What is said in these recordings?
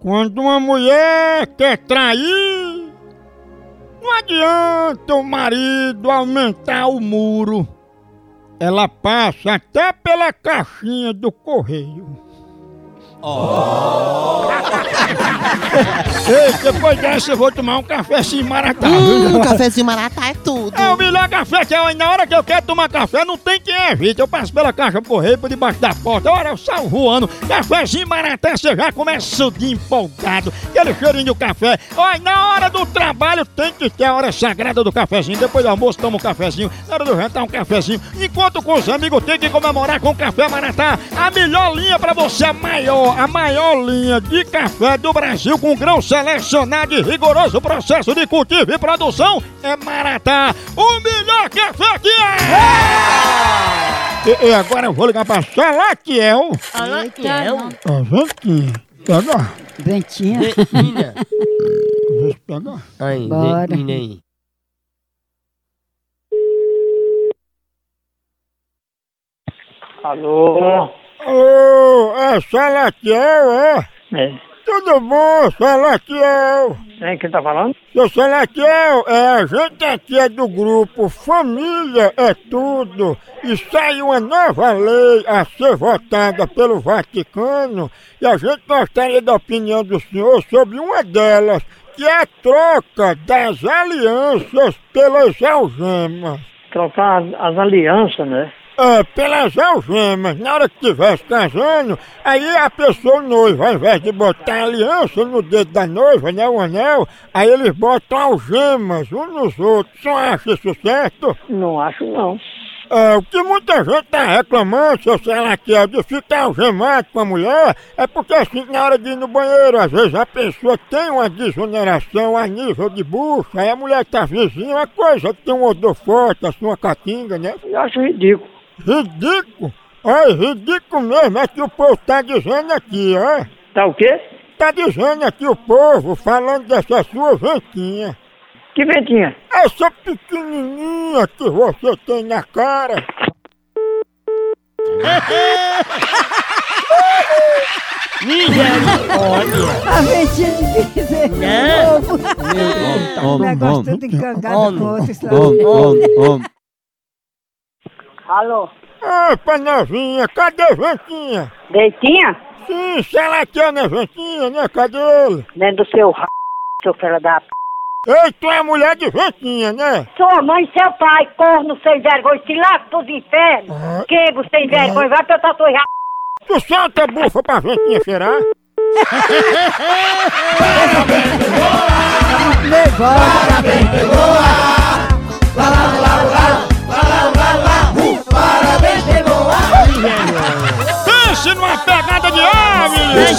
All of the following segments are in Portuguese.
Quando uma mulher quer trair, não adianta o marido aumentar o muro. Ela passa até pela caixinha do correio. Ei, depois dessa eu vou tomar um cafezinho maratá. Hum, cafezinho maratá é tudo. É o melhor café que é. Na hora que eu quero tomar café, não tem quem evite. Eu passo pela caixa do correio por debaixo da porta. Olha, eu saio voando. Cafezinho maratá, você já começa o dia empolgado. Aquele cheirinho do café. Olha, na hora do trabalho tem que ter a hora sagrada do cafezinho. Depois do almoço, toma um cafezinho. Na hora do jantar, um cafezinho. Enquanto com os amigos tem que comemorar com café maratá. A melhor linha pra você, a maior, a maior linha de café do Brasil com grão selecionado e rigoroso processo de cultivo e produção é Maratá, o melhor café que é! E, e agora eu vou ligar pra Salatiel. A ventinha. Pega. Ventinha. Se pega. Aí, Bora. menina aí. Alô? Ô, é Salatiel, é? É. Tudo bom, Salatiel? Quem que tá falando? Seu Salatiel, é, a gente aqui é do grupo Família é Tudo e saiu uma nova lei a ser votada pelo Vaticano e a gente gostaria da opinião do senhor sobre uma delas, que é a troca das alianças pelas algemas. Trocar as alianças, né? É, pelas algemas, na hora que estivesse casando, aí a pessoa noiva, ao invés de botar a aliança no dedo da noiva, né, o anel, aí eles botam algemas uns nos outros. Você acha isso certo? Não acho não. É, o que muita gente tá reclamando, seu Salaquiel, de ficar algemado com a mulher, é porque assim, na hora de ir no banheiro, às vezes a pessoa tem uma desoneração a nível de bucha, aí a mulher tá vizinha, uma coisa que tem um odor forte, assim, uma catinga, né? Eu acho ridículo. Ridículo? Olha, ridículo mesmo é que o povo tá dizendo aqui, ó. Tá o quê? Tá dizendo aqui o povo, falando dessa sua ventinha. Que ventinha? Essa pequenininha que você tem na cara. A ventinha de dizer Não. novo. Homem, O negócio tudo encangado com outro. homem, homem. Alô? Opa, novinha, cadê ventinha? Deitinha? Sim, se ela quer na ventinha, né? Cadê ele? Dentro do seu r... seu filho da p... Ei, tu é mulher de ventinha, né? Sua mãe e seu pai, corno sem vergonha, se lá pros infernos. Ah. Quebo sem vergonha, vai pra tua tua Tu solta a bufa pra ventinha cheirar? Levanta. Pense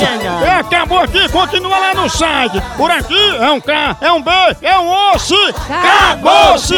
aves! É, acabou aqui, continua lá no site. Por aqui é um K, é um B, é um osso. Acabou-se!